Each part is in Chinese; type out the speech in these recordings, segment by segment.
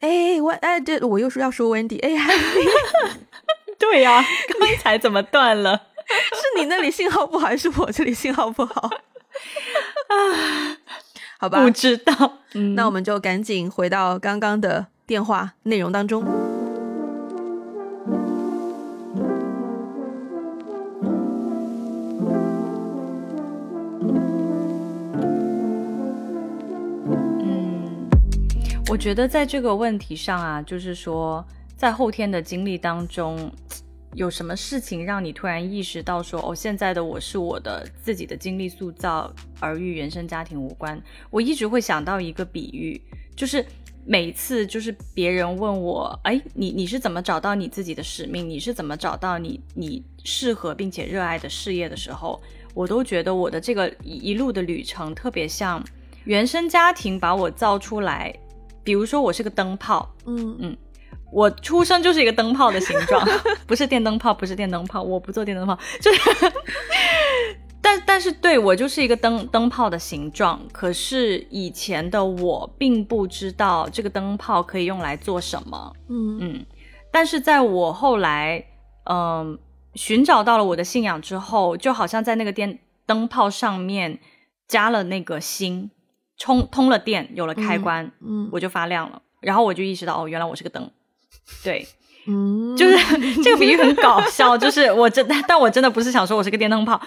哎，我哎，这我又说要说 Wendy，哎，对呀，刚才怎么断了？是你那里信号不好，还是我这里信号不好？啊，好吧，不知道。那我们就赶紧回到刚刚的电话内容当中。我觉得在这个问题上啊，就是说，在后天的经历当中。有什么事情让你突然意识到说，哦，现在的我是我的自己的经历塑造，而与原生家庭无关？我一直会想到一个比喻，就是每次就是别人问我，哎，你你是怎么找到你自己的使命？你是怎么找到你你适合并且热爱的事业的时候，我都觉得我的这个一路的旅程特别像原生家庭把我造出来，比如说我是个灯泡，嗯嗯。我出生就是一个灯泡的形状，不是电灯泡，不是电灯泡，我不做电灯泡，就是，但但是对我就是一个灯灯泡的形状。可是以前的我并不知道这个灯泡可以用来做什么，嗯嗯。但是在我后来，嗯，寻找到了我的信仰之后，就好像在那个电灯泡上面加了那个芯，充通了电，有了开关，嗯，我就发亮了。然后我就意识到，哦，原来我是个灯。对，嗯，就是 这个比喻很搞笑，就是我真，但我真的不是想说我是个电灯泡，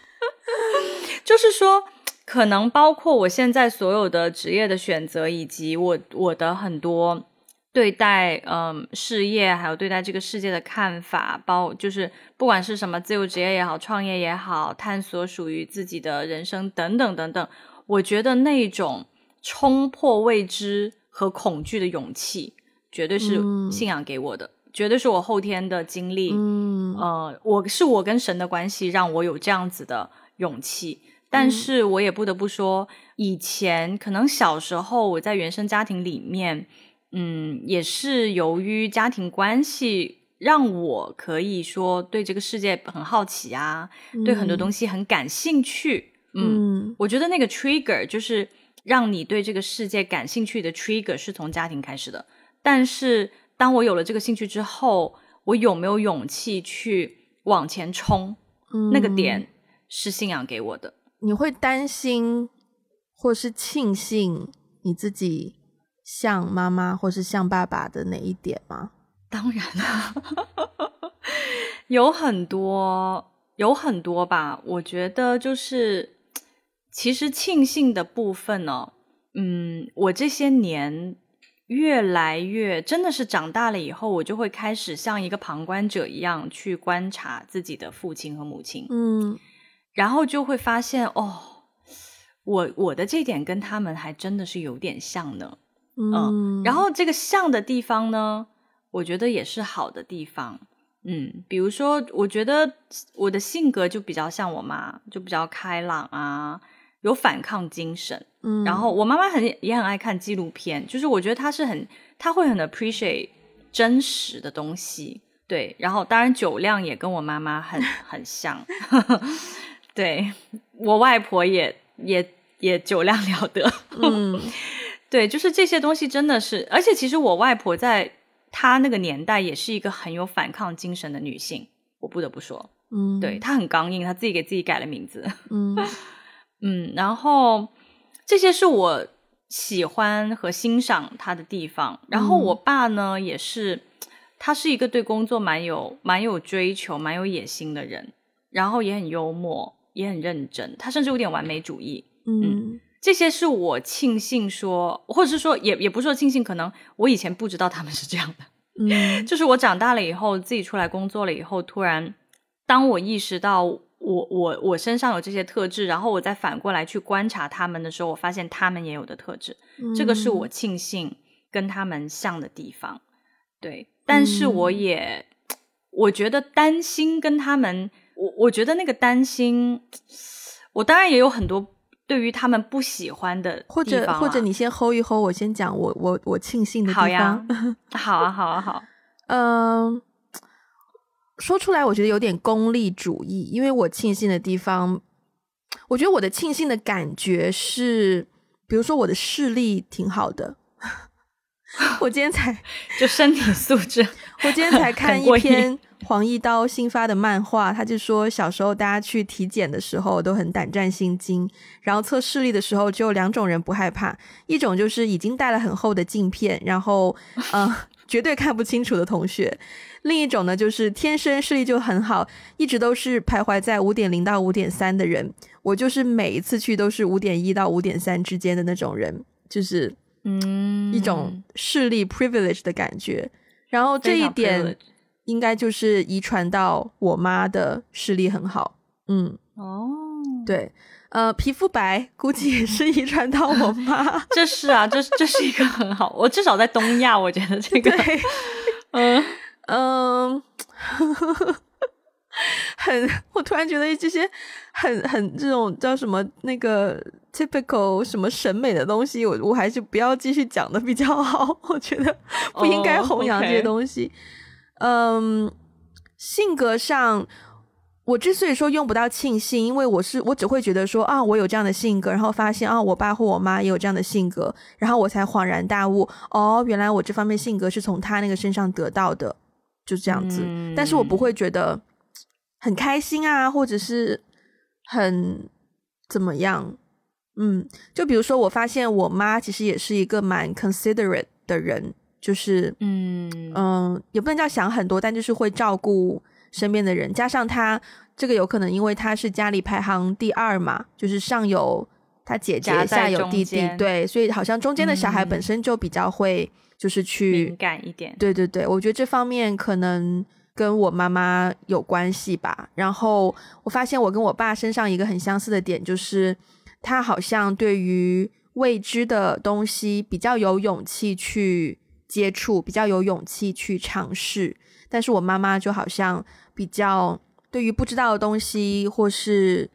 就是说，可能包括我现在所有的职业的选择，以及我我的很多对待嗯事业，还有对待这个世界的看法，包就是不管是什么自由职业也好，创业也好，探索属于自己的人生等等等等，我觉得那种冲破未知和恐惧的勇气。绝对是信仰给我的，绝对是我后天的经历。嗯，呃，我是我跟神的关系让我有这样子的勇气。但是我也不得不说，以前可能小时候我在原生家庭里面，嗯，也是由于家庭关系让我可以说对这个世界很好奇啊，对很多东西很感兴趣。嗯，我觉得那个 trigger 就是让你对这个世界感兴趣的 trigger 是从家庭开始的。但是，当我有了这个兴趣之后，我有没有勇气去往前冲？那个点是信仰给我的。你会担心，或是庆幸你自己像妈妈，或是像爸爸的哪一点吗？当然了，有很多，有很多吧。我觉得就是，其实庆幸的部分呢，嗯，我这些年。越来越真的是长大了以后，我就会开始像一个旁观者一样去观察自己的父亲和母亲，嗯，然后就会发现哦，我我的这点跟他们还真的是有点像呢，嗯，然后这个像的地方呢，我觉得也是好的地方，嗯，比如说我觉得我的性格就比较像我妈，就比较开朗啊。有反抗精神，嗯，然后我妈妈很也很爱看纪录片，就是我觉得她是很，她会很 appreciate 真实的东西，对，然后当然酒量也跟我妈妈很 很像，对我外婆也也也酒量了得，嗯，对，就是这些东西真的是，而且其实我外婆在她那个年代也是一个很有反抗精神的女性，我不得不说，嗯，对她很刚硬，她自己给自己改了名字，嗯。嗯，然后这些是我喜欢和欣赏他的地方。然后我爸呢，也是，他是一个对工作蛮有蛮有追求、蛮有野心的人，然后也很幽默，也很认真。他甚至有点完美主义。嗯，这些是我庆幸说，或者是说，也也不是说庆幸，可能我以前不知道他们是这样的。嗯，就是我长大了以后，自己出来工作了以后，突然当我意识到。我我我身上有这些特质，然后我再反过来去观察他们的时候，我发现他们也有的特质，这个是我庆幸跟他们像的地方。对，但是我也我觉得担心跟他们，我我觉得那个担心，我当然也有很多对于他们不喜欢的或者或者你先 hold 一 hold，我先讲我我我庆幸的地方。好 呀，好啊，好啊，好。嗯。说出来，我觉得有点功利主义，因为我庆幸的地方，我觉得我的庆幸的感觉是，比如说我的视力挺好的，我今天才 就身体素质，我今天才看一篇黄一刀新发的漫画，他就说小时候大家去体检的时候都很胆战心惊，然后测视力的时候只有两种人不害怕，一种就是已经戴了很厚的镜片，然后嗯绝对看不清楚的同学。另一种呢，就是天生视力就很好，一直都是徘徊在五点零到五点三的人。我就是每一次去都是五点一到五点三之间的那种人，就是嗯一种视力 privilege 的感觉。然后这一点应该就是遗传到我妈的视力很好。嗯，哦，对，呃，皮肤白估计也是遗传到我妈。这是啊，这这是一个很好，我至少在东亚，我觉得这个，对，嗯。嗯，很，我突然觉得这些很很这种叫什么那个 typical 什么审美的东西，我我还是不要继续讲的比较好。我觉得不应该弘扬这些东西。嗯，性格上，我之所以说用不到庆幸，因为我是我只会觉得说啊，我有这样的性格，然后发现啊，我爸或我妈也有这样的性格，然后我才恍然大悟，哦，原来我这方面性格是从他那个身上得到的。就这样子，但是我不会觉得很开心啊，或者是很怎么样。嗯，就比如说，我发现我妈其实也是一个蛮 considerate 的人，就是嗯嗯，也不能叫想很多，但就是会照顾身边的人。加上他这个有可能，因为他是家里排行第二嘛，就是上有他姐姐，下有弟弟，对，所以好像中间的小孩本身就比较会。就是去敏感一点，对对对，我觉得这方面可能跟我妈妈有关系吧。然后我发现我跟我爸身上一个很相似的点，就是他好像对于未知的东西比较有勇气去接触，比较有勇气去尝试。但是我妈妈就好像比较对于不知道的东西，或是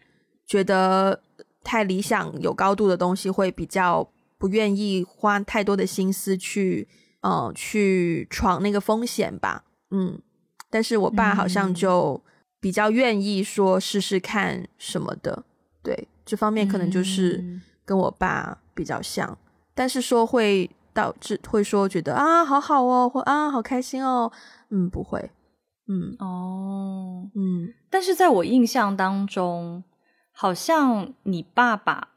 觉得太理想、有高度的东西，会比较。不愿意花太多的心思去，呃，去闯那个风险吧，嗯。但是我爸好像就比较愿意说试试看什么的，对这方面可能就是跟我爸比较像。但是说会导致会说觉得啊，好好哦，或啊，好开心哦，嗯，不会，嗯，哦，嗯。但是在我印象当中，好像你爸爸。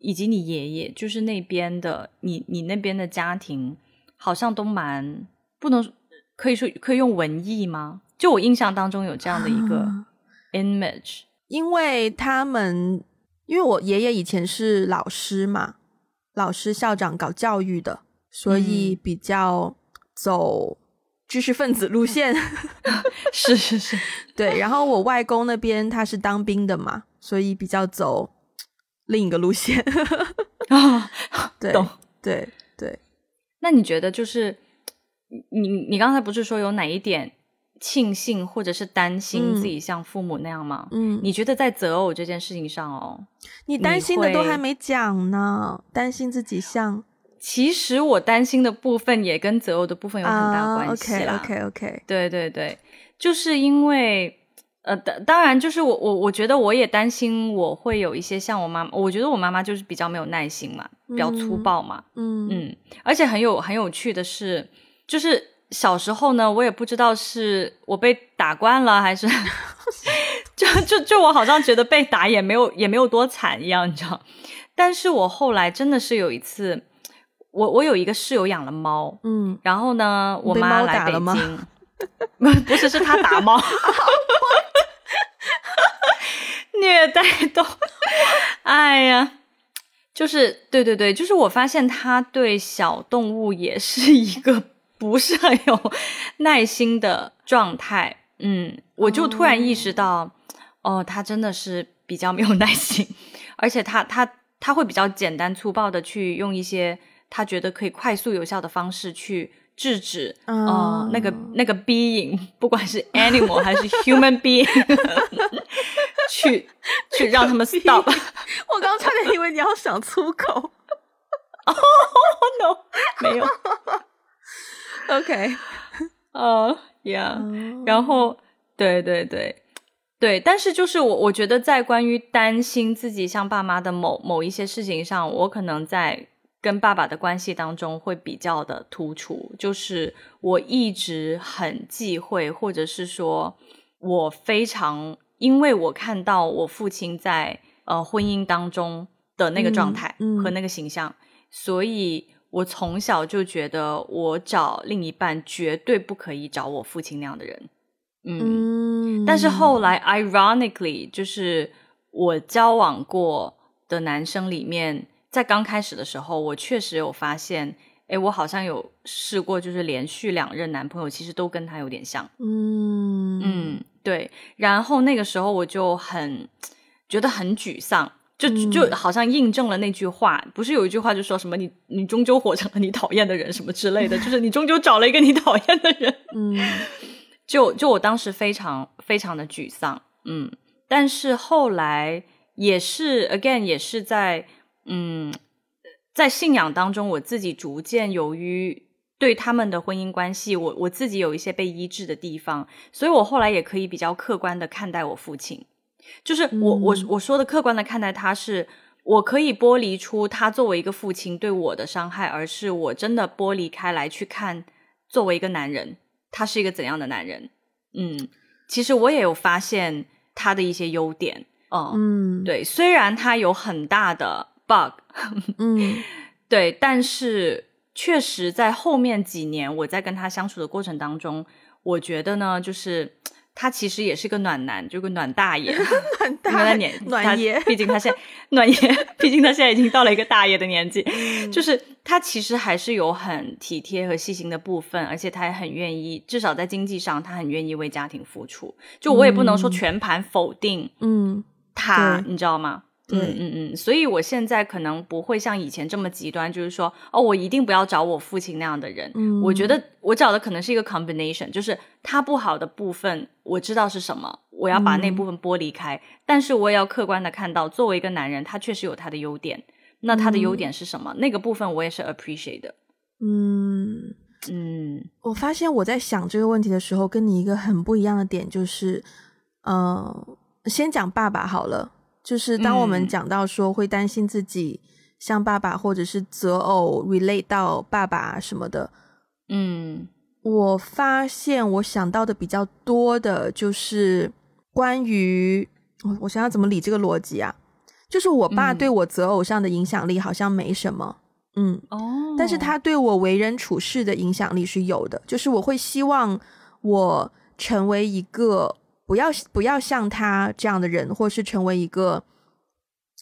以及你爷爷，就是那边的，你你那边的家庭，好像都蛮不能可以说可以用文艺吗？就我印象当中有这样的一个 image，因为他们因为我爷爷以前是老师嘛，老师校长搞教育的，所以比较走知识分子路线，是 是是，对。然后我外公那边他是当兵的嘛，所以比较走。另一个路线 啊，对，对对。那你觉得就是你你刚才不是说有哪一点庆幸或者是担心自己像父母那样吗？嗯，你觉得在择偶这件事情上哦，你担心的都还没讲呢，担心自己像。其实我担心的部分也跟择偶的部分有很大关系啦。OK OK OK，对对对，就是因为。呃，当当然，就是我我我觉得我也担心我会有一些像我妈，我觉得我妈妈就是比较没有耐心嘛，比较粗暴嘛，嗯嗯，而且很有很有趣的是，就是小时候呢，我也不知道是我被打惯了还是，就就就我好像觉得被打也没有也没有多惨一样，你知道？但是我后来真的是有一次，我我有一个室友养了猫，嗯，然后呢，我妈来北京，不 不是是他打猫。虐待动物。哎呀，就是对对对，就是我发现他对小动物也是一个不是很有耐心的状态。嗯，我就突然意识到，哦，他真的是比较没有耐心，而且他他他会比较简单粗暴的去用一些他觉得可以快速有效的方式去。制止，呃，那个那个 being，不管是 animal 还是 human being，去去让他们 stop。我刚差点以为你要想粗口。哦，no，没有。OK，呃，Yeah，然后，对对对对，但是就是我我觉得在关于担心自己像爸妈的某某一些事情上，我可能在。跟爸爸的关系当中会比较的突出，就是我一直很忌讳，或者是说我非常，因为我看到我父亲在呃婚姻当中的那个状态和那个形象，所以我从小就觉得我找另一半绝对不可以找我父亲那样的人。嗯，但是后来，ironically，就是我交往过的男生里面。在刚开始的时候，我确实有发现，哎，我好像有试过，就是连续两任男朋友，其实都跟他有点像。嗯嗯，对。然后那个时候我就很觉得很沮丧，就就好像印证了那句话，不是有一句话就说什么你你终究活成了你讨厌的人什么之类的，就是你终究找了一个你讨厌的人。嗯，就就我当时非常非常的沮丧。嗯，但是后来也是 again 也是在。嗯，在信仰当中，我自己逐渐由于对他们的婚姻关系，我我自己有一些被医治的地方，所以我后来也可以比较客观的看待我父亲。就是我我我说的客观的看待他，是我可以剥离出他作为一个父亲对我的伤害，而是我真的剥离开来去看作为一个男人，他是一个怎样的男人。嗯，其实我也有发现他的一些优点。嗯，对，虽然他有很大的。bug，嗯，对，但是确实在后面几年，我在跟他相处的过程当中，我觉得呢，就是他其实也是个暖男，就个暖大爷，暖。大爷，暖爷，毕竟他现在暖爷，毕竟他现在已经到了一个大爷的年纪，就是他其实还是有很体贴和细心的部分，而且他也很愿意，至少在经济上，他很愿意为家庭付出。就我也不能说全盘否定，嗯，他，你知道吗？嗯嗯嗯，所以我现在可能不会像以前这么极端，就是说，哦，我一定不要找我父亲那样的人。嗯，我觉得我找的可能是一个 combination，就是他不好的部分我知道是什么，我要把那部分剥离开，但是我也要客观的看到，作为一个男人，他确实有他的优点。那他的优点是什么？那个部分我也是 appreciate 的。嗯嗯，我发现我在想这个问题的时候，跟你一个很不一样的点就是，呃，先讲爸爸好了。就是当我们讲到说会担心自己像爸爸或者是择偶 relate 到爸爸什么的，嗯，我发现我想到的比较多的就是关于我我想要怎么理这个逻辑啊？就是我爸对我择偶上的影响力好像没什么，嗯哦，但是他对我为人处事的影响力是有的，就是我会希望我成为一个。不要不要像他这样的人，或是成为一个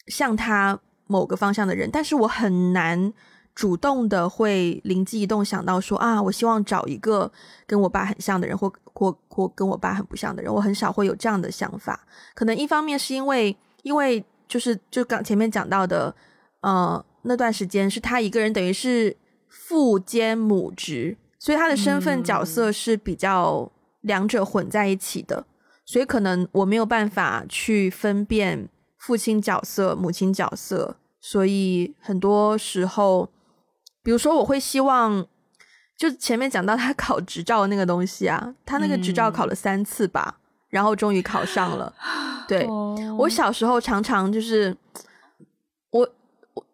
像他某个方向的人，但是我很难主动的会灵机一动想到说啊，我希望找一个跟我爸很像的人，或或或跟我爸很不像的人，我很少会有这样的想法。可能一方面是因为，因为就是就刚前面讲到的，呃，那段时间是他一个人等于是父兼母职，所以他的身份角色是比较两者混在一起的。所以可能我没有办法去分辨父亲角色、母亲角色，所以很多时候，比如说我会希望，就前面讲到他考执照的那个东西啊，他那个执照考了三次吧，然后终于考上了。对我小时候常常就是我我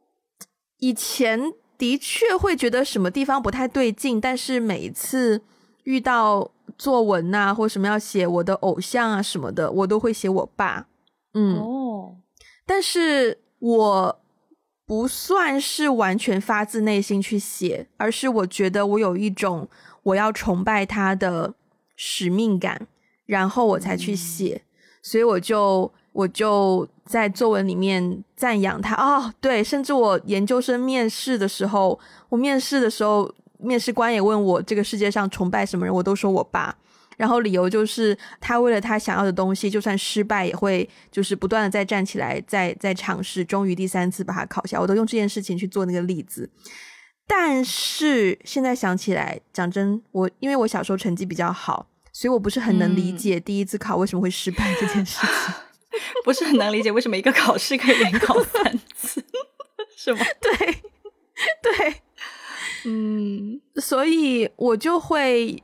以前的确会觉得什么地方不太对劲，但是每一次遇到。作文呐，或什么要写我的偶像啊什么的，我都会写我爸。嗯，哦，但是我不算是完全发自内心去写，而是我觉得我有一种我要崇拜他的使命感，然后我才去写。所以我就我就在作文里面赞扬他。哦，对，甚至我研究生面试的时候，我面试的时候。面试官也问我这个世界上崇拜什么人，我都说我爸。然后理由就是他为了他想要的东西，就算失败也会就是不断的再站起来，再再尝试，终于第三次把它考下。我都用这件事情去做那个例子。但是现在想起来，讲真，我因为我小时候成绩比较好，所以我不是很能理解第一次考为什么会失败这件事情，不是很能理解为什么一个考试可以连考三次，是吗？对，对。嗯，所以我就会，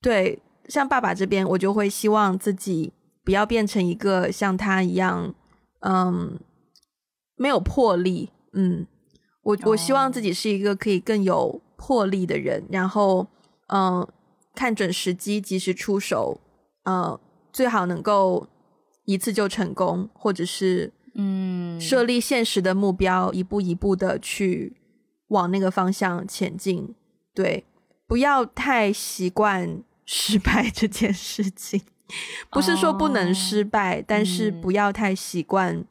对，像爸爸这边，我就会希望自己不要变成一个像他一样，嗯，没有魄力。嗯，我我希望自己是一个可以更有魄力的人，然后嗯，看准时机，及时出手，嗯，最好能够一次就成功，或者是嗯。设立现实的目标，一步一步的去往那个方向前进。对，不要太习惯失败这件事情。不是说不能失败，但是不要太习惯。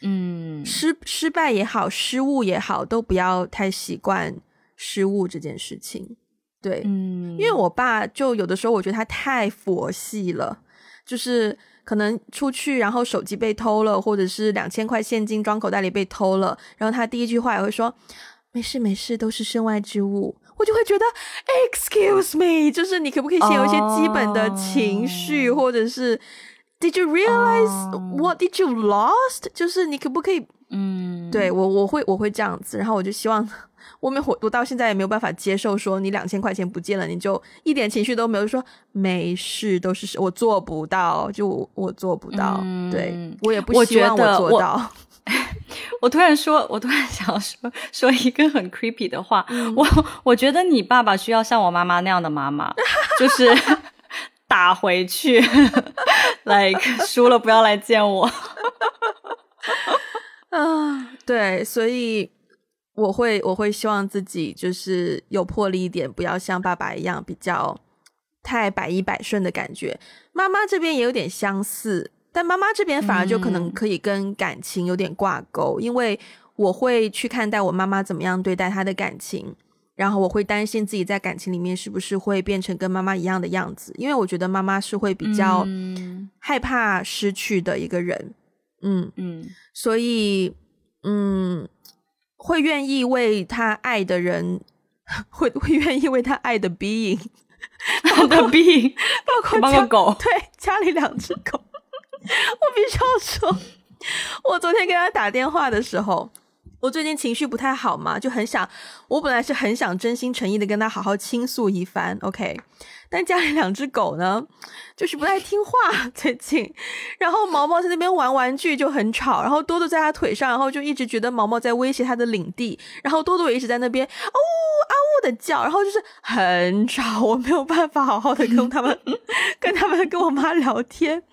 嗯，失失败也好，失误也好，都不要太习惯失误这件事情。对，嗯，因为我爸就有的时候，我觉得他太佛系了，就是可能出去，然后手机被偷了，或者是两千块现金装口袋里被偷了，然后他第一句话也会说：“没事没事，都是身外之物。”我就会觉得，Excuse me，就是你可不可以先有一些基本的情绪，或者是 Did you realize what did you lost？就是你可不可以，嗯，对我我会我会这样子，然后我就希望我没我我到现在也没有办法接受说你两千块钱不见了，你就一点情绪都没有，说没事，都是我做不到，就我做不到，对我也不希望我做到。我 突然说，我突然想说说一个很 creepy 的话，我我觉得你爸爸需要像我妈妈那样的妈妈，就是 打回去，like 输了不要来见我。啊，对，所以我会我会希望自己就是有魄力一点，不要像爸爸一样比较太百依百顺的感觉。妈妈这边也有点相似。但妈妈这边反而就可能可以跟感情有点挂钩，因为我会去看待我妈妈怎么样对待她的感情，然后我会担心自己在感情里面是不是会变成跟妈妈一样的样子，因为我觉得妈妈是会比较害怕失去的一个人，嗯嗯，所以嗯，会愿意为他爱的人，会会愿意为他爱的 being，包括 being，包括包括狗，对，家里两只狗。我必须要说，我昨天跟他打电话的时候，我最近情绪不太好嘛，就很想，我本来是很想真心诚意的跟他好好倾诉一番，OK，但家里两只狗呢，就是不太听话，最近，然后毛毛在那边玩玩具就很吵，然后多多在他腿上，然后就一直觉得毛毛在威胁他的领地，然后多多也一直在那边哦啊呜的叫，然后就是很吵，我没有办法好好的跟他们，跟他们跟我妈聊天。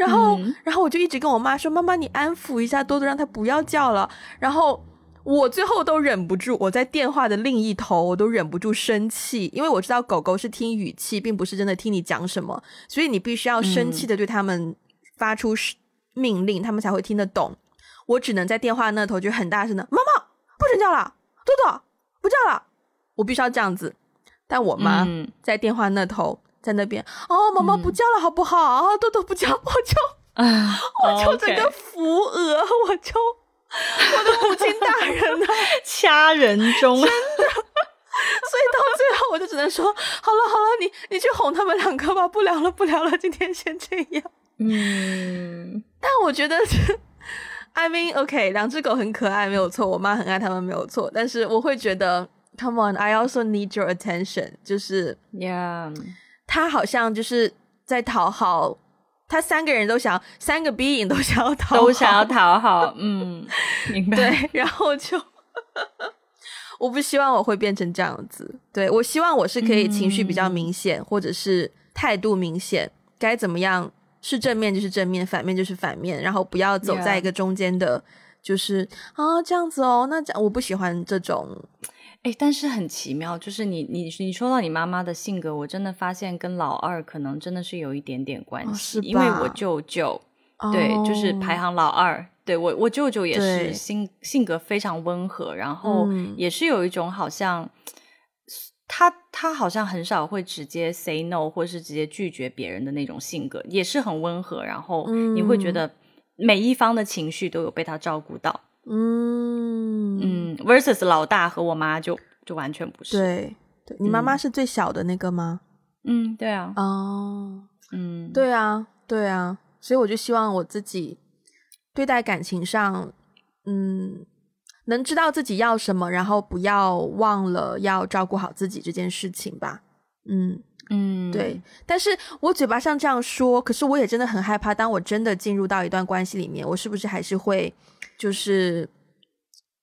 然后，然后我就一直跟我妈说：“妈妈，你安抚一下多多，让他不要叫了。”然后我最后都忍不住，我在电话的另一头，我都忍不住生气，因为我知道狗狗是听语气，并不是真的听你讲什么，所以你必须要生气的对他们发出命令，他们才会听得懂。我只能在电话那头就很大声的：“妈妈，不准叫了，多多不叫了。”我必须要这样子。但我妈在电话那头。在那边哦，毛毛不叫了，好不好？啊，豆豆不叫，我就 我就整个扶额，我就我的母亲大人呢，掐人中，真的。所以到最后，我就只能说，好了好了，你你去哄他们两个吧，不聊了不聊了，今天先这样。嗯，但我觉得，I mean OK，两只狗很可爱，没有错，我妈很爱他们，没有错。但是我会觉得，Come on，I also need your attention，就是，Yeah。他好像就是在讨好，他三个人都想，三个 being 都想要讨，都想要讨好，嗯，明白。对，然后就，我不希望我会变成这样子。对我希望我是可以情绪比较明显，或者是态度明显，该怎么样是正面就是正面，反面就是反面，然后不要走在一个中间的，就是啊这样子哦，那这样我不喜欢这种。哎，但是很奇妙，就是你你你说到你妈妈的性格，我真的发现跟老二可能真的是有一点点关系，因为我舅舅，对，就是排行老二，对我我舅舅也是性性格非常温和，然后也是有一种好像他他好像很少会直接 say no 或是直接拒绝别人的那种性格，也是很温和，然后你会觉得每一方的情绪都有被他照顾到。嗯嗯，versus 老大和我妈就就完全不是。对，对你妈妈是最小的那个吗？嗯，对啊。哦，嗯，对啊，对啊，所以我就希望我自己对待感情上，嗯，能知道自己要什么，然后不要忘了要照顾好自己这件事情吧。嗯嗯，对。但是我嘴巴上这样说，可是我也真的很害怕，当我真的进入到一段关系里面，我是不是还是会？就是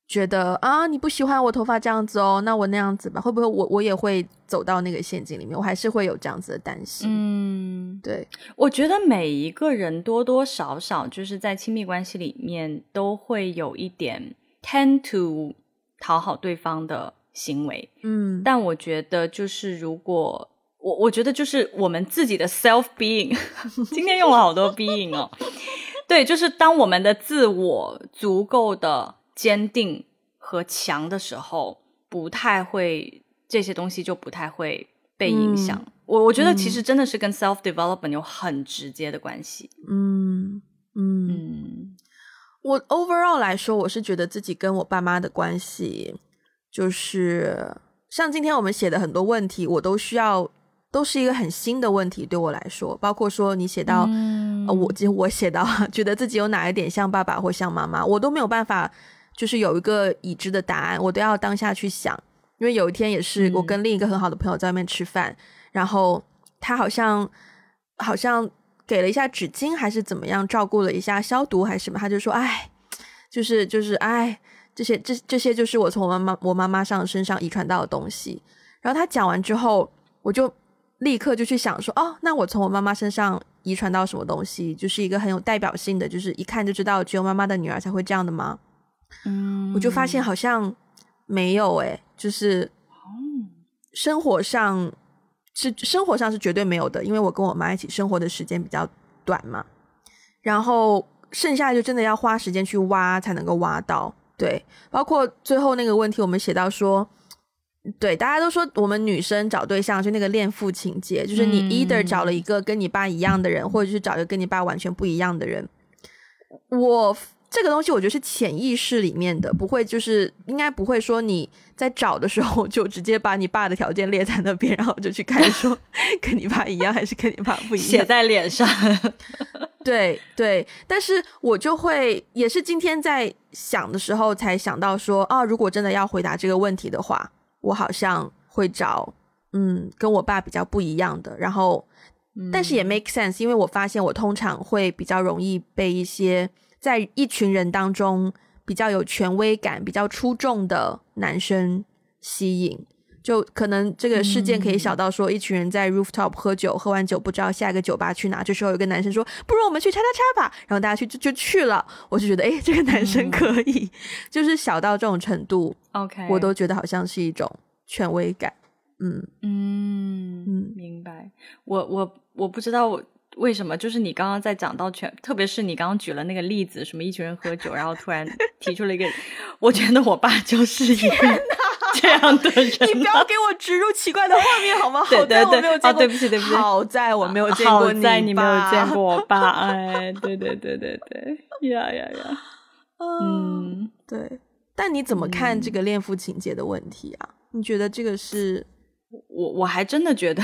觉得啊，你不喜欢我头发这样子哦，那我那样子吧，会不会我我也会走到那个陷阱里面？我还是会有这样子的担心。嗯，对，我觉得每一个人多多少少就是在亲密关系里面都会有一点 tend to 讨好对方的行为。嗯，但我觉得就是如果我我觉得就是我们自己的 self being，今天用了好多 being 哦，对，就是当我们的自我足够的。坚定和强的时候，不太会这些东西就不太会被影响。我我觉得其实真的是跟 self development 有很直接的关系。嗯嗯，我 overall 来说，我是觉得自己跟我爸妈的关系，就是像今天我们写的很多问题，我都需要都是一个很新的问题对我来说，包括说你写到，呃，我其实我写到觉得自己有哪一点像爸爸或像妈妈，我都没有办法。就是有一个已知的答案，我都要当下去想。因为有一天也是我跟另一个很好的朋友在外面吃饭，然后他好像好像给了一下纸巾，还是怎么样，照顾了一下消毒还是什么，他就说：“哎，就是就是哎，这些这这些就是我从我妈妈我妈妈上身上遗传到的东西。”然后他讲完之后，我就立刻就去想说：“哦，那我从我妈妈身上遗传到什么东西？就是一个很有代表性的，就是一看就知道只有妈妈的女儿才会这样的吗？”嗯，我就发现好像没有哎，就是生活上是生活上是绝对没有的，因为我跟我妈一起生活的时间比较短嘛，然后剩下就真的要花时间去挖才能够挖到。对，包括最后那个问题，我们写到说，对，大家都说我们女生找对象就那个恋父情节，就是你 either 找了一个跟你爸一样的人，或者是找一个跟你爸完全不一样的人，我。这个东西我觉得是潜意识里面的，不会就是应该不会说你在找的时候就直接把你爸的条件列在那边，然后就去看说 跟你爸一样还是跟你爸不一样，写在脸上。对对，但是我就会也是今天在想的时候才想到说，啊，如果真的要回答这个问题的话，我好像会找嗯跟我爸比较不一样的，然后但是也 make sense，因为我发现我通常会比较容易被一些。在一群人当中，比较有权威感、比较出众的男生吸引，就可能这个事件可以小到说，一群人在 rooftop 喝酒，喝完酒不知道下一个酒吧去哪，这时候有个男生说：“不如我们去叉叉叉吧。”然后大家去就就去了，我就觉得，哎，这个男生可以，就是小到这种程度，OK，我都觉得好像是一种权威感。嗯嗯嗯，明白。我我我不知道我。为什么？就是你刚刚在讲到全，特别是你刚刚举了那个例子，什么一群人喝酒，然后突然提出了一个，我觉得我爸就是一个 这样的人。你不要给我植入奇怪的画面好吗？好的对对，啊，对不起对不起，好在我没有见过你，好在你没有见过我爸。哎，对对对对对，呀呀呀，嗯，对。但你怎么看这个恋父情节的问题啊？你觉得这个是？我我还真的觉得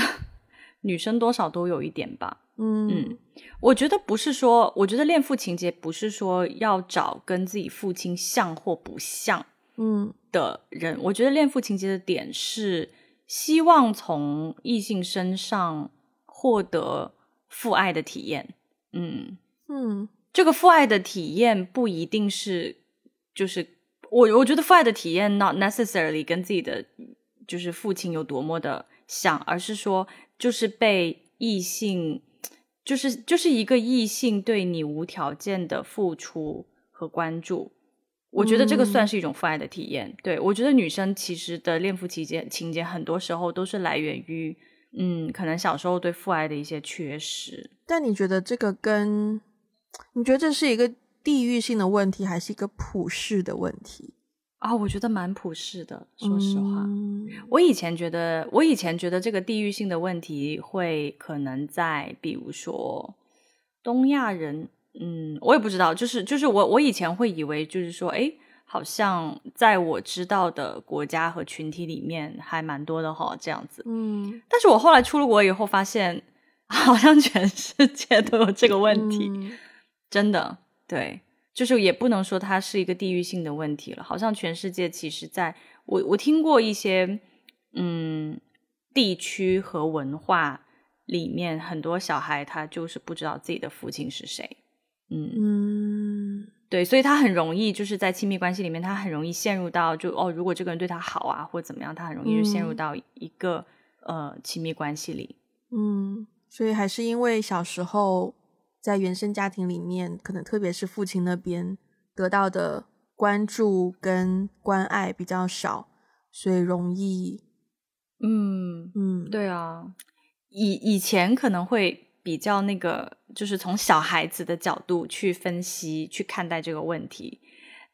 女生多少都有一点吧。嗯，我觉得不是说，我觉得恋父情节不是说要找跟自己父亲像或不像，嗯的人。我觉得恋父情节的点是希望从异性身上获得父爱的体验。嗯嗯，这个父爱的体验不一定是，就是我我觉得父爱的体验 not necessarily 跟自己的就是父亲有多么的像，而是说就是被异性。就是就是一个异性对你无条件的付出和关注，我觉得这个算是一种父爱的体验。对我觉得女生其实的恋父情节情节很多时候都是来源于，嗯，可能小时候对父爱的一些缺失。但你觉得这个跟你觉得这是一个地域性的问题，还是一个普世的问题？啊，我觉得蛮普世的。说实话，我以前觉得，我以前觉得这个地域性的问题会可能在，比如说东亚人，嗯，我也不知道，就是就是我我以前会以为，就是说，哎，好像在我知道的国家和群体里面还蛮多的哈，这样子。嗯，但是我后来出了国以后，发现 好像全世界都有这个问题，真的，对。就是也不能说它是一个地域性的问题了，好像全世界其实，在我我听过一些嗯地区和文化里面，很多小孩他就是不知道自己的父亲是谁，嗯。嗯，对，所以他很容易就是在亲密关系里面，他很容易陷入到就哦，如果这个人对他好啊，或者怎么样，他很容易就陷入到一个呃亲密关系里。嗯，所以还是因为小时候在原生家庭里面，可能特别是父亲那边得到的关注跟关爱比较少，所以容易，嗯嗯，对啊，以以前可能会比较那个，就是从小孩子的角度去分析、去看待这个问题。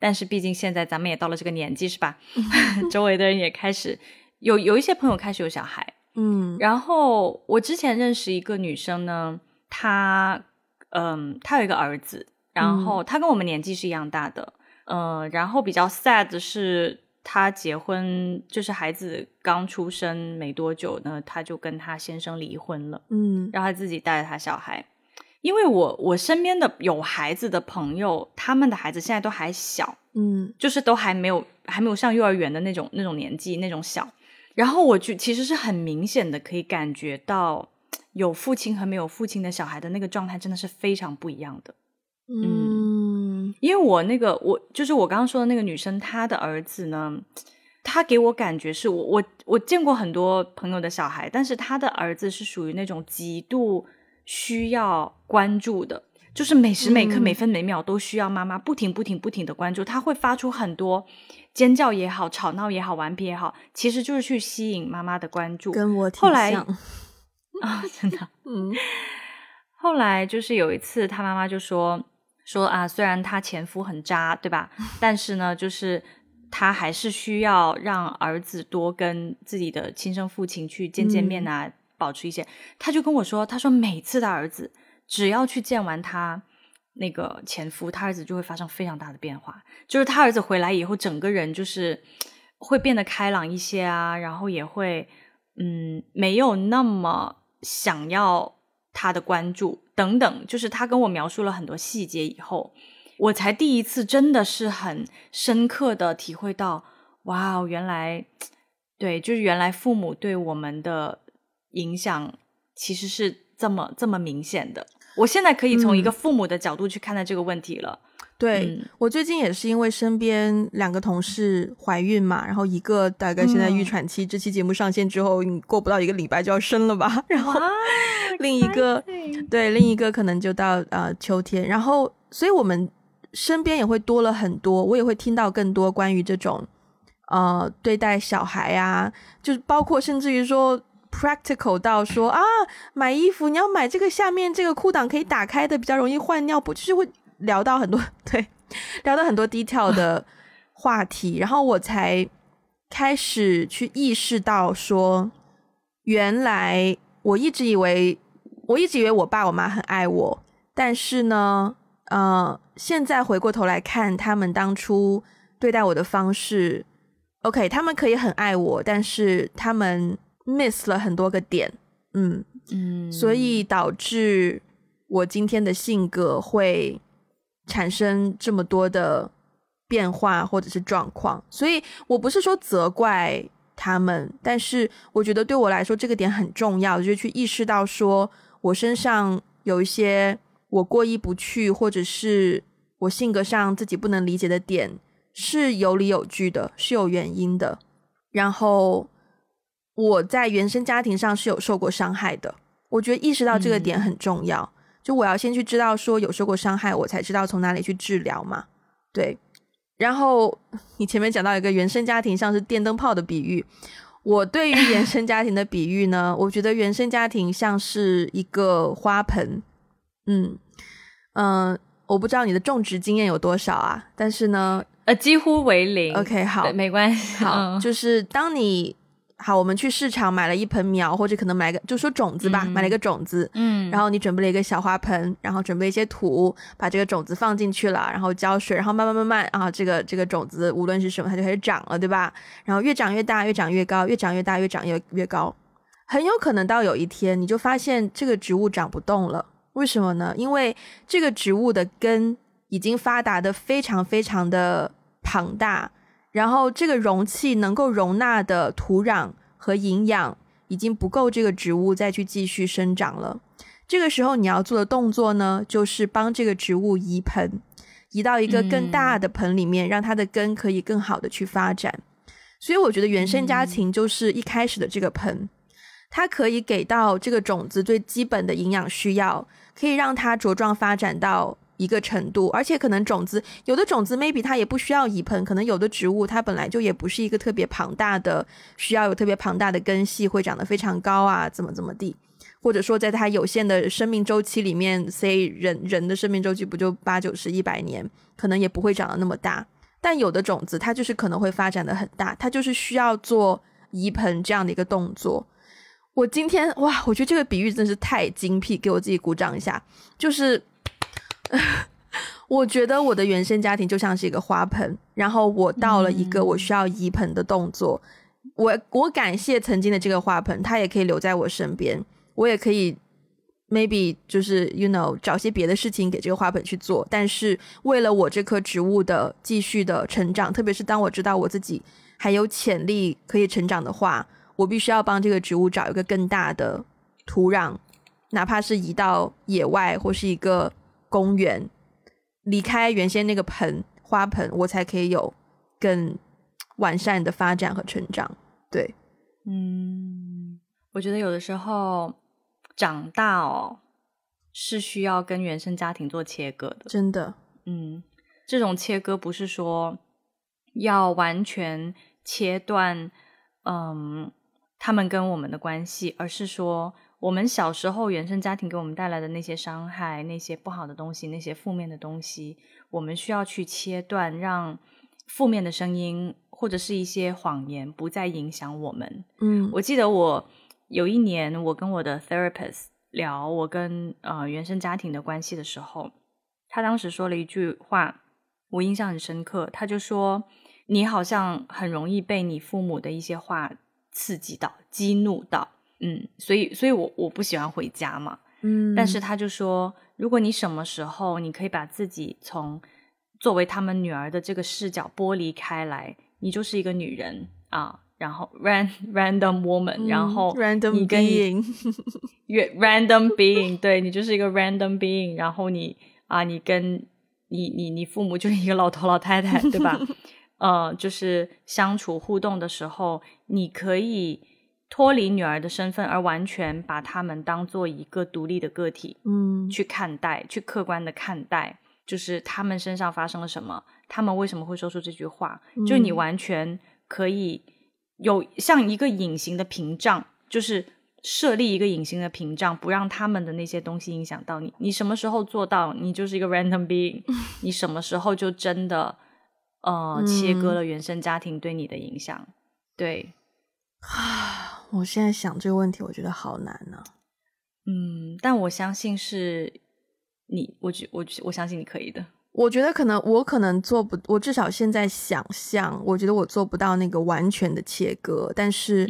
但是毕竟现在咱们也到了这个年纪，是吧？周围的人也开始有有一些朋友开始有小孩，嗯，然后我之前认识一个女生呢，她嗯，他有一个儿子，然后他跟我们年纪是一样大的，嗯、然后比较 sad 的是，他结婚就是孩子刚出生没多久呢，他就跟他先生离婚了，嗯。让他自己带着他小孩。因为我我身边的有孩子的朋友，他们的孩子现在都还小，嗯。就是都还没有还没有上幼儿园的那种那种年纪那种小，然后我就其实是很明显的可以感觉到有父亲和没有父亲的小孩的那个状态真的是非常不一样的。嗯因为我那个我就是我刚刚说的那个女生，她的儿子呢，他给我感觉是我我我见过很多朋友的小孩，但是他的儿子是属于那种极度需要关注的，就是每时每刻、嗯每分每秒都需要妈妈不停不停不停的关注，他会发出很多尖叫也好、吵闹也好、顽皮也好，其实就是去吸引妈妈的关注。跟我挺后来像，啊，真的。嗯后来就是有一次，他妈妈就说说啊，虽然他前夫很渣，对吧？但是呢，就是他还是需要让儿子多跟自己的亲生父亲去见见面啊，保持一些。他就跟我说，他说每次的儿子只要去见完他那个前夫，他儿子就会发生非常大的变化，就是他儿子回来以后，整个人就是会变得开朗一些啊，然后也会嗯没有那么想要他的关注等等，就是他跟我描述了很多细节以后，我才第一次真的是很深刻的体会到，哇哦，原来对，就是原来父母对我们的影响其实是这么这么明显的。我现在可以从一个父母的角度去看待这个问题了。对、嗯。我最近也是因为身边两个同事怀孕嘛，然后一个大概现在预嗯。产期，这期节目上线之后，你过不到一个礼拜就要生了吧，然后另一个对另一个可能就到呃秋天，然后所以我们身边也会多了很多，我也会听到更多关于这种呃对待小孩啊，就是包括甚至于说。practical 到说啊，买衣服你要买这个下面这个裤裆可以打开的，比较容易换尿布，就是会聊到很多 对，聊到很多 detail 的话题，然后我才开始去意识到说，原来我一直以为，我一直以为我爸我妈很爱我，但是呢，呃，现在回过头来看，他们当初对待我的方式，OK，他们可以很爱我，但是他们 miss 了很多个点，嗯，嗯，所以导致我今天的性格会产生这么多的变化或者是状况。所以我不是说责怪他们，但是我觉得对我来说这个点很重要，就是去意识到说我身上有一些我过意不去，或者是我性格上自己不能理解的点，是有理有据的，是有原因的。然后我在原生家庭上是有受过伤害的，我觉得意识到这个点很重要。就我要先去知道说有受过伤害，我才知道从哪里去治疗嘛。对，然后你前面讲到一个原生家庭像是电灯泡的比喻，我对于原生家庭的比喻呢，我觉得原生家庭像是一个花盆，嗯嗯、呃我不知道你的种植经验有多少啊，但是呢呃几乎为零。，OK 好，没关系。好，嗯就是当你好，我们去市场买了一盆苗，或者可能买个就说种子吧，嗯买了一个种子，嗯，然后你准备了一个小花盆，然后准备一些土，把这个种子放进去了，然后浇水，然后慢慢慢慢啊，这个这个种子无论是什么，它就开始长了，对吧？然后越长越大，越长越高，越长越大，越长越越高，很有可能到有一天你就发现这个植物长不动了。为什么呢？因为这个植物的根已经发达的非常非常的庞大，然后这个容器能够容纳的土壤和营养已经不够这个植物再去继续生长了。这个时候你要做的动作呢，就是帮这个植物移盆。移到一个更大的盆里面，让它的根可以更好的去发展。所以我觉得原生家庭就是一开始的这个盆，它可以给到这个种子最基本的营养需要，可以让它茁壮发展到一个程度，而且可能种子有的种子 maybe 它也不需要移盆，可能有的植物它本来就也不是一个特别庞大的，需要有特别庞大的根系会长得非常高啊，怎么怎么地，或者说在它有限的生命周期里面，say 人人的生命周期不就八九十一百年，可能也不会长得那么大。但有的种子，它就是可能会发展的很大，它就是需要做移盆这样的一个动作。我今天哇，我觉得这个比喻真是太精辟，给我自己鼓掌一下。就是，我觉得我的原生家庭就像是一个花盆，然后我到了一个我需要移盆的动作。我我感谢曾经的这个花盆，它也可以留在我身边，我也可以。maybe 就是 you know 找些别的事情给这个花盆去做，但是为了我这棵植物的继续的成长，特别是当我知道我自己还有潜力可以成长的话，我必须要帮这个植物找一个更大的土壤，哪怕是移到野外或是一个公园，离开原先那个盆花盆，我才可以有更完善的发展和成长。对，嗯，我觉得有的时候。长大哦，是需要跟原生家庭做切割的，真的。嗯，这种切割不是说要完全切断，嗯，他们跟我们的关系，而是说我们小时候原生家庭给我们带来的那些伤害、那些不好的东西、那些负面的东西，我们需要去切断，让负面的声音或者是一些谎言不再影响我们。嗯，我记得我。有一年，我跟我的 therapist 聊我跟呃原生家庭的关系的时候，他当时说了一句话，我印象很深刻。他就说：“你好像很容易被你父母的一些话刺激到、激怒到，嗯，所以，所以我我不喜欢回家嘛，嗯。但是他就说，如果你什么时候你可以把自己从作为他们女儿的这个视角剥离开来，你就是一个女人啊。”然后 ran random woman，然后 random being，random being，对你就是一个 random being，然后你啊，你跟你你你父母就是一个老头老太太，对吧？呃，就是相处互动的时候，你可以脱离女儿的身份，而完全把他们当做一个独立的个体，嗯，去看待，去客观的看待，就是他们身上发生了什么，他们为什么会说出这句话，就你完全可以。有像一个隐形的屏障，就是设立一个隐形的屏障，不让他们的那些东西影响到你。你什么时候做到，你就是一个 random being。你什么时候就真的呃切割了原生家庭对你的影响？对啊，我现在想这个问题，我觉得好难呢。嗯，但我相信是你，我觉我我相信你可以的。我觉得可能我可能做不，我至少现在想象，我觉得我做不到那个完全的切割。但是，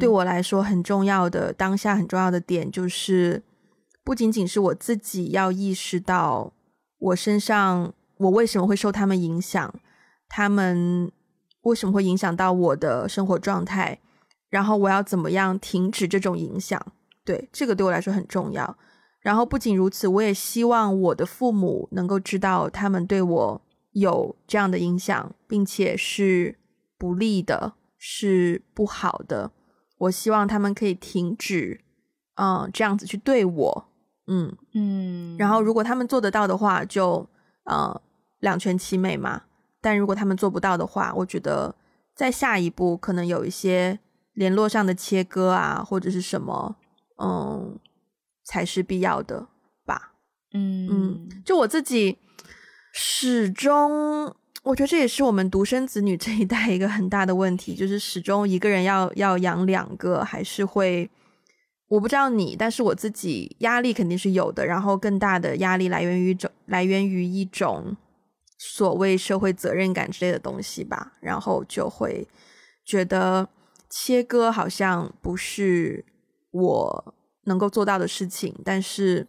对我来说很重要的当下很重要的点就是，不仅仅是我自己要意识到我身上我为什么会受他们影响，他们为什么会影响到我的生活状态，然后我要怎么样停止这种影响。对，这个对我来说很重要。然后不仅如此，我也希望我的父母能够知道他们对我有这样的影响，并且是不利的，是不好的。我希望他们可以停止，嗯，这样子去对我，嗯嗯。然后如果他们做得到的话，就呃两全其美嘛。但如果他们做不到的话，我觉得在下一步可能有一些联络上的切割啊，或者是什么，嗯。才是必要的吧，嗯嗯，就我自己始终，我觉得这也是我们独生子女这一代一个很大的问题，就是始终一个人要要养两个，还是会，我不知道你，但是我自己压力肯定是有的，然后更大的压力来源于种来源于一种所谓社会责任感之类的东西吧，然后就会觉得切割好像不是我。能够做到的事情，但是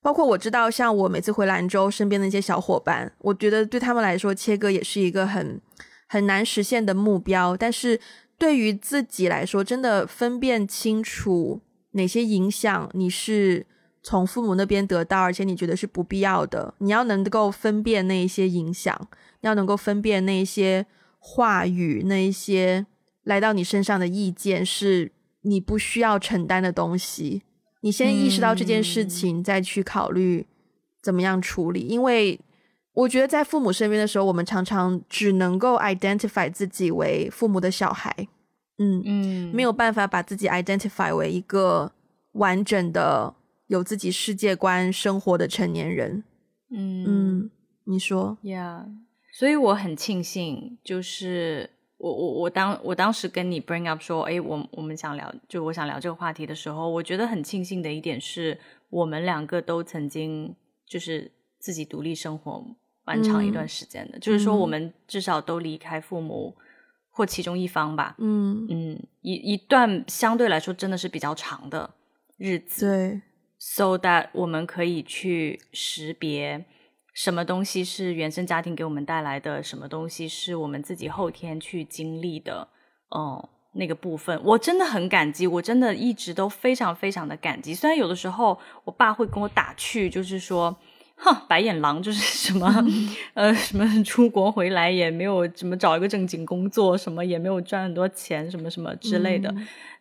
包括我知道，像我每次回兰州身边的一些小伙伴，我觉得对他们来说，切割也是一个很很难实现的目标。但是对于自己来说，真的分辨清楚哪些影响你是从父母那边得到，而且你觉得是不必要的，你要能够分辨那一些影响，要能够分辨那一些话语，那一些来到你身上的意见是你不需要承担的东西。你先意识到这件事情，再去考虑怎么样处理。因为我觉得在父母身边的时候，我们常常只能够 identify 自己为父母的小孩，嗯嗯，没有办法把自己 identify 为一个完整的、有自己世界观生活的成年人。嗯嗯，你说，Yeah，所以我很庆幸，就是。我我我当我当时跟你 bring up 说，哎，我我们想聊，就我想聊这个话题的时候，我觉得很庆幸的一点是，我们两个都曾经就是自己独立生活蛮长一段时间的，就是说我们至少都离开父母或其中一方吧，嗯。嗯，一一段相对来说真的是比较长的日子，对，so that 我们可以去识别。什么东西是原生家庭给我们带来的？什么东西是我们自己后天去经历的？哦，那个部分我真的很感激，我真的一直都非常非常的感激。虽然有的时候我爸会跟我打趣，就是说，哼，白眼狼就是 什么，呃，什么出国回来也没有怎么找一个正经工作，什么也没有赚很多钱，什么什么之类的。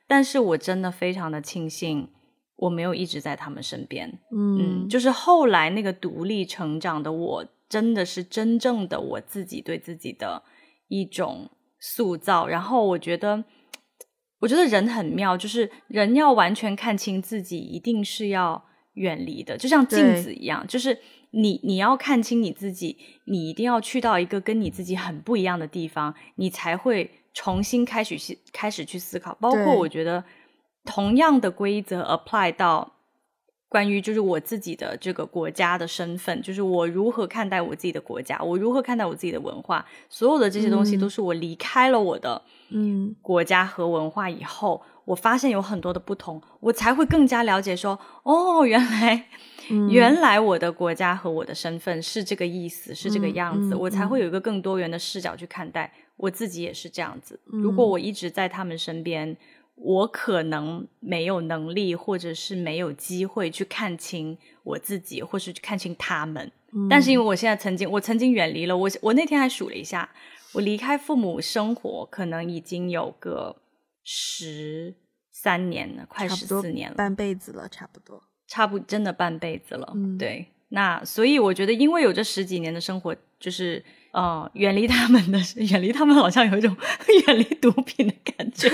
但是我真的非常的庆幸。我没有一直在他们身边，嗯，就是后来那个独立成长的我，真的是真正的我自己对自己的一种塑造。然后我觉得，我觉得人很妙，就是人要完全看清自己，一定是要远离的，就像镜子一样，就是你你要看清你自己，你一定要去到一个跟你自己很不一样的地方，你才会重新开始去开始去思考。包括我觉得。同样的规则 apply 到关于就是我自己的这个国家的身份，就是我如何看待我自己的国家，我如何看待我自己的文化，所有的这些东西都是我离开了我的嗯国家和文化以后，我发现有很多的不同，我才会更加了解说，哦，原来 原来我的国家和我的身份是这个意思，是这个样子，我才会有一个更多元的视角去看待我自己也是这样子。如果我一直在他们身边。我可能没有能力，或者是没有机会去看清我自己，或是去看清他们。但是因为我现在曾经，我曾经远离了我，我那天还数了一下，我离开父母生活，可能已经有个十三年了，快十四年了，半辈子了，差不多，差不真的半辈子了。对，那所以我觉得，因为有这十几年的生活，就是。哦，远离他们的，远离他们，好像有一种 远离毒品的感觉，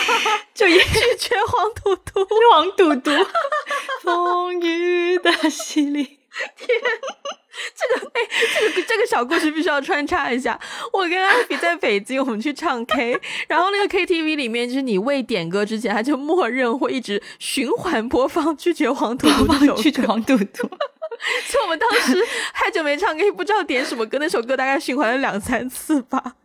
就一拒绝黄赌毒，黄赌毒，风雨的洗礼。天，这个哎，这个这个小故事必须要穿插一下。我跟阿比在北京，我们去唱 K，然后那个 KTV 里面，就是你未点歌之前，他就默认会一直循环播放拒绝黄赌毒，拒绝黄赌毒。就我们当时太久没唱歌，不知道点什么歌。那首歌大概循环了两三次吧。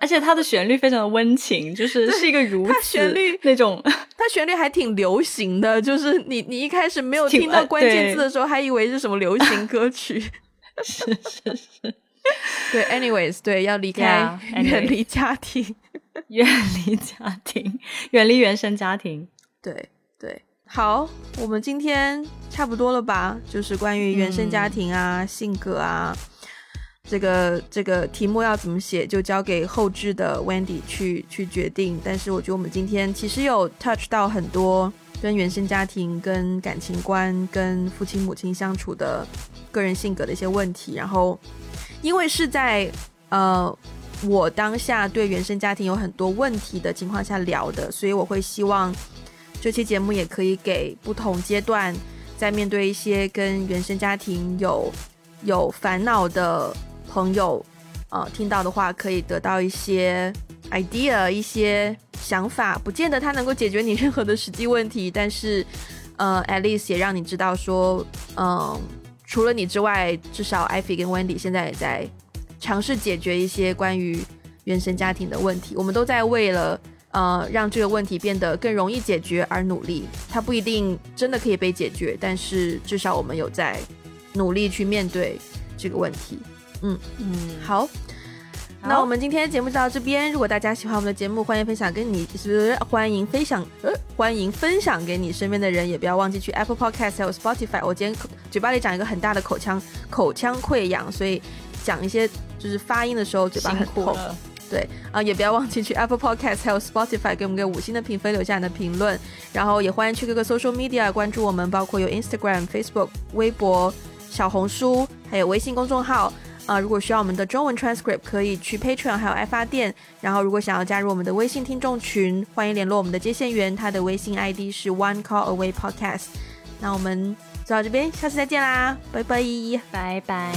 而且它的旋律非常的温情，就是是一个如此旋律那种，它旋律还挺流行的。就是你你一开始没有听到关键字的时候，还以为是什么流行歌曲。是是是。对，anyways，对，要离开，远离家庭，远离家庭，远离原生家庭。对对。好，我们今天差不多了吧？就是关于原生家庭啊、性格啊，这个这个题目要怎么写，就交给后置的 Wendy 去去决定。但是我觉得我们今天其实有 touch 到很多跟原生家庭、跟感情观、跟父亲母亲相处的个人性格的一些问题。然后，因为是在呃我当下对原生家庭有很多问题的情况下聊的，所以我会希望。这期节目也可以给不同阶段在面对一些跟原生家庭有有烦恼的朋友，呃，听到的话可以得到一些 idea，一些想法，不见得它能够解决你任何的实际问题，但是，呃，at least 也让你知道说，嗯，除了你之外，至少艾菲跟 Wendy 现在也在尝试解决一些关于原生家庭的问题，我们都在为了。呃，让这个问题变得更容易解决而努力，它不一定真的可以被解决，但是至少我们有在努力去面对这个问题。嗯嗯，好，那我们今天的节目就到这边。如果大家喜欢我们的节目，欢迎分享给你是欢迎分享呃欢迎分享给你身边的人，也不要忘记去 Apple Podcast 还有 Spotify。我今天嘴巴里长一个很大的口腔口腔溃疡，所以讲一些就是发音的时候嘴巴很痛。对啊，也不要忘记去 Apple Podcast 还有 Spotify 给我们个五星的评分，留下你的评论。然后也欢迎去各个 social media 关注我们，包括有 Instagram、Facebook、微博、小红书，还有微信公众号。啊，如果需要我们的中文 transcript，可以去 Patreon 还有爱发电。然后，如果想要加入我们的微信听众群，欢迎联络我们的接线员，他的微信 ID 是 One Call Away Podcast。那我们就到这边，下次再见啦，拜拜，拜拜。